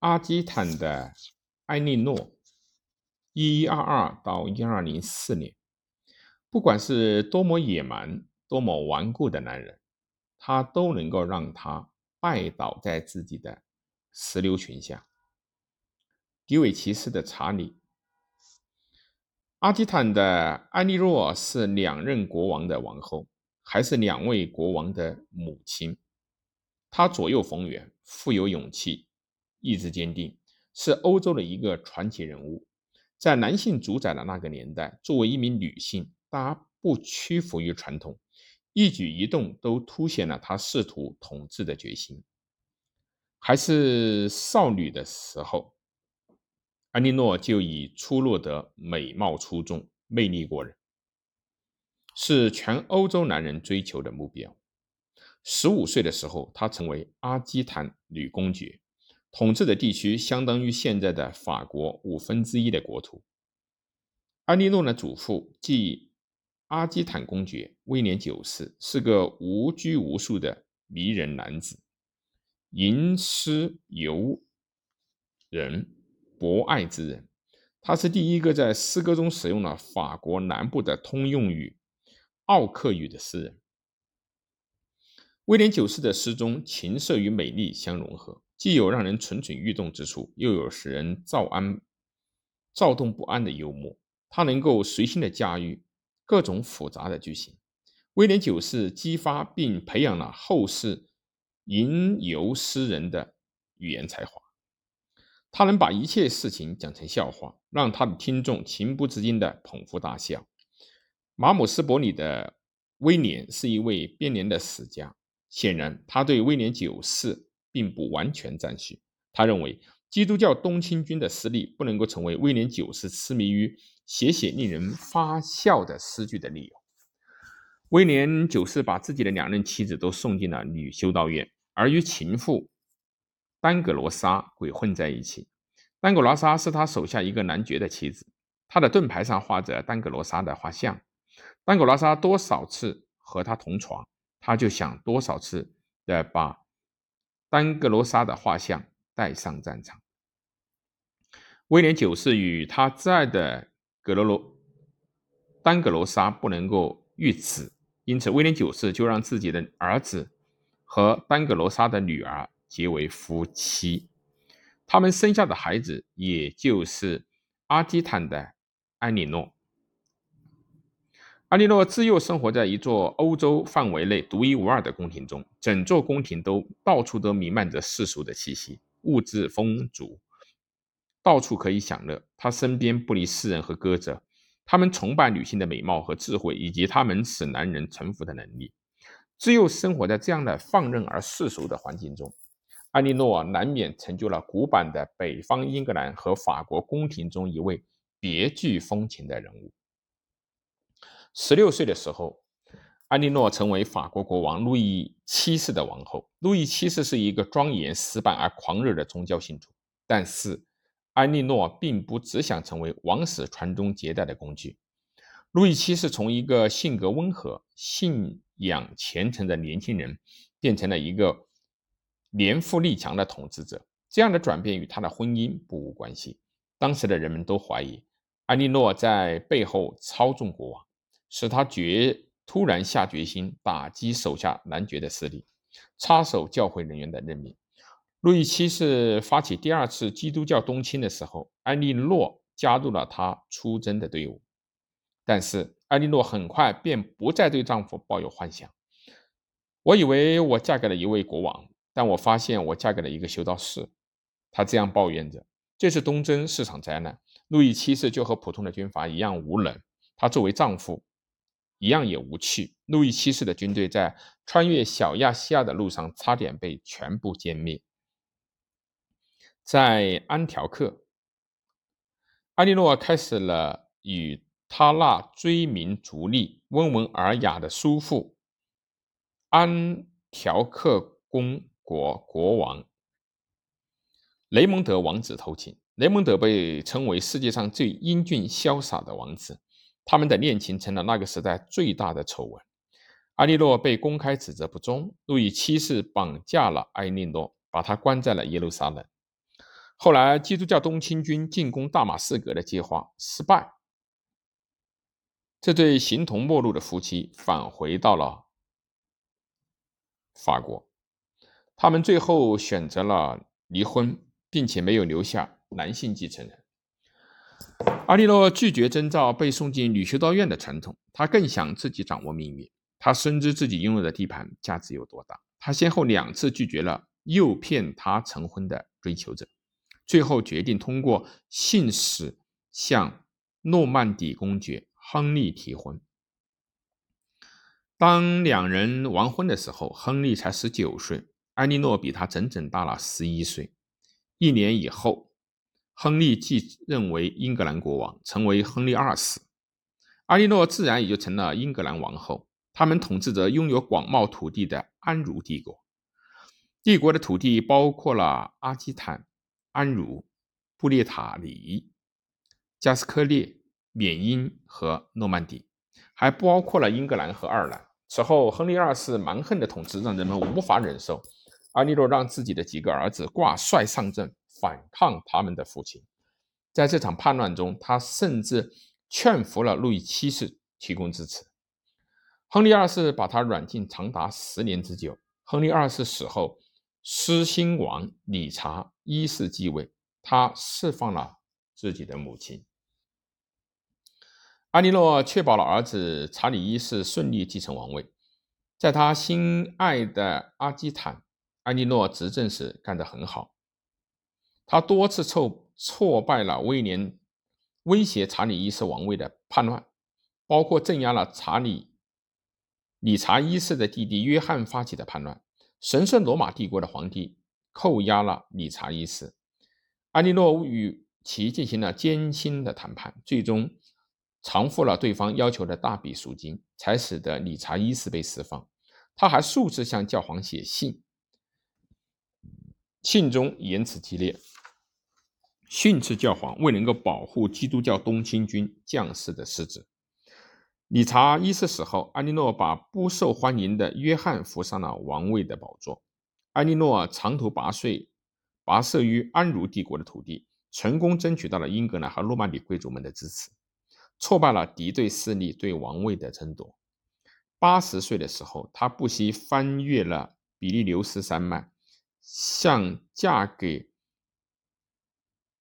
阿基坦的埃莉诺（一一二二到一二零四年），不管是多么野蛮、多么顽固的男人，他都能够让他拜倒在自己的石榴裙下。迪韦奇斯的查理。阿基坦的埃莉诺是两任国王的王后，还是两位国王的母亲。她左右逢源，富有勇气，意志坚定，是欧洲的一个传奇人物。在男性主宰的那个年代，作为一名女性，她不屈服于传统，一举一动都凸显了她试图统治的决心。还是少女的时候。安莉诺就已出落得美貌出众、魅力过人，是全欧洲男人追求的目标。十五岁的时候，她成为阿基坦女公爵，统治的地区相当于现在的法国五分之一的国土。安莉诺的祖父即阿基坦公爵威廉九世是个无拘无束的迷人男子，吟诗游人。博爱之人，他是第一个在诗歌中使用了法国南部的通用语奥克语的诗人。威廉九世的诗中，情色与美丽相融合，既有让人蠢蠢欲动之处，又有使人躁安、躁动不安的幽默。他能够随心的驾驭各种复杂的句型。威廉九世激发并培养了后世吟游诗人的语言才华。他能把一切事情讲成笑话，让他的听众情不自禁地捧腹大笑。马姆斯伯里的威廉是一位编年的史家，显然他对威廉九世并不完全赞许。他认为基督教东侵军的失利不能够成为威廉九世痴迷于写写令人发笑的诗句的理由。威廉九世把自己的两任妻子都送进了女修道院，而与情妇。丹格罗莎鬼混在一起。丹格罗莎是他手下一个男爵的妻子，他的盾牌上画着丹格罗莎的画像。丹格罗莎多少次和他同床，他就想多少次的把丹格罗莎的画像带上战场。威廉九世与他挚爱的格罗罗丹格罗莎不能够育子，因此威廉九世就让自己的儿子和丹格罗莎的女儿。结为夫妻，他们生下的孩子也就是阿基坦的安里诺。安莉诺自幼生活在一座欧洲范围内独一无二的宫廷中，整座宫廷都到处都弥漫着世俗的气息，物质丰足，到处可以享乐。他身边不离诗人和歌者，他们崇拜女性的美貌和智慧，以及他们使男人臣服的能力。自幼生活在这样的放任而世俗的环境中。安利诺难免成就了古板的北方英格兰和法国宫廷中一位别具风情的人物。十六岁的时候，安利诺成为法国国王路易七世的王后。路易七世是一个庄严、死板而狂热的宗教信徒，但是安利诺并不只想成为王室传宗接代的工具。路易七世从一个性格温和、信仰虔诚的年轻人，变成了一个。年富力强的统治者，这样的转变与他的婚姻不无关系。当时的人们都怀疑安利诺在背后操纵国王，使他决突然下决心打击手下男爵的势力，插手教会人员的任命。路易七世发起第二次基督教东侵的时候，安利诺加入了他出征的队伍。但是安利诺很快便不再对丈夫抱有幻想。我以为我嫁给了一位国王。但我发现我嫁给了一个修道士，他这样抱怨着：“这次东征是场灾难。路易七世就和普通的军阀一样无能，他作为丈夫一样也无趣。路易七世的军队在穿越小亚细亚的路上差点被全部歼灭。在安条克，阿利诺开始了与他那追名逐利、温文尔雅的叔父安条克公。国国王雷蒙德王子偷情，雷蒙德被称为世界上最英俊潇洒的王子。他们的恋情成了那个时代最大的丑闻。艾莉诺被公开指责不忠，路易七世绑架了埃莉诺，把她关在了耶路撒冷。后来，基督教东侵军进攻大马士革的计划失败，这对形同陌路的夫妻返回到了法国。他们最后选择了离婚，并且没有留下男性继承人。阿利诺拒绝遵照被送进女修道院的传统，他更想自己掌握命运。他深知自己拥有的地盘价值有多大，他先后两次拒绝了诱骗他成婚的追求者。最后决定通过信使向诺曼底公爵亨利提婚。当两人完婚的时候，亨利才十九岁，艾莉诺比他整整大了十一岁。一年以后，亨利继任为英格兰国王，成为亨利二世，阿莉诺自然也就成了英格兰王后。他们统治着拥有广袤土地的安茹帝国，帝国的土地包括了阿基坦。安茹、布列塔尼、加斯科列、缅因和诺曼底，还包括了英格兰和爱尔兰。此后，亨利二世蛮横的统治让人们无法忍受。阿利诺让自己的几个儿子挂帅上阵，反抗他们的父亲。在这场叛乱中，他甚至劝服了路易七世提供支持。亨利二世把他软禁长达十年之久。亨利二世死后。狮心王理查一世继位，他释放了自己的母亲。安尼诺确保了儿子查理一世顺利继承王位。在他心爱的阿基坦，安尼诺执政时干得很好。他多次挫挫败了威廉威胁查理一世王位的叛乱，包括镇压了查理理查一世的弟弟约翰发起的叛乱。神圣罗马帝国的皇帝扣押了理查一世，安利诺与其进行了艰辛的谈判，最终偿付了对方要求的大笔赎金，才使得理查一世被释放。他还数次向教皇写信，信中言辞激烈，训斥教皇未能够保护基督教东侵军将士的失职。理查一世死后，安利诺把不受欢迎的约翰扶上了王位的宝座。安利诺长途跋涉，跋涉于安茹帝国的土地，成功争取到了英格兰和诺曼底贵族们的支持，挫败了敌对势力对王位的争夺。八十岁的时候，他不惜翻越了比利牛斯山脉，向嫁给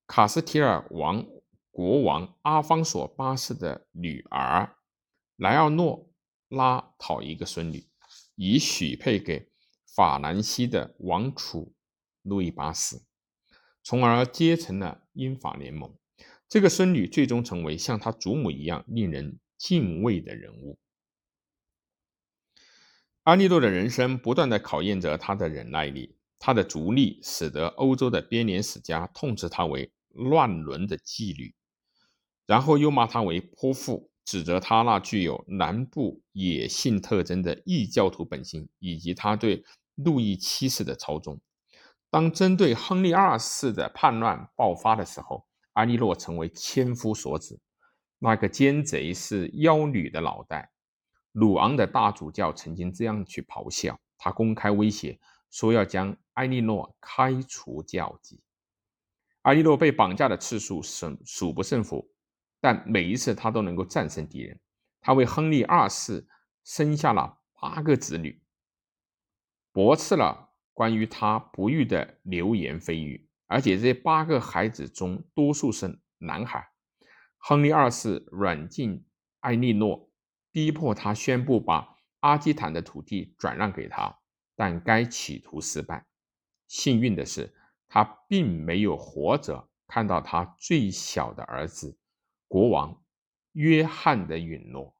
卡斯提尔王国王阿方索八世的女儿。莱奥诺拉讨一个孙女，以许配给法兰西的王储路易八世，从而结成了英法联盟。这个孙女最终成为像她祖母一样令人敬畏的人物。阿利诺的人生不断的考验着他的忍耐力，他的逐利使得欧洲的编年史家痛斥他为乱伦的妓女，然后又骂他为泼妇。指责他那具有南部野性特征的异教徒本性，以及他对路易七世的操纵。当针对亨利二世的叛乱爆发的时候，埃利诺成为千夫所指。那个奸贼是妖女的脑袋。鲁昂的大主教曾经这样去咆哮，他公开威胁说要将埃莉诺开除教籍。阿利诺被绑架的次数数数不胜数。但每一次他都能够战胜敌人。他为亨利二世生下了八个子女，驳斥了关于他不育的流言蜚语，而且这八个孩子中多数是男孩。亨利二世软禁艾莉诺，逼迫他宣布把阿基坦的土地转让给他，但该企图失败。幸运的是，他并没有活着看到他最小的儿子。国王约翰的陨落。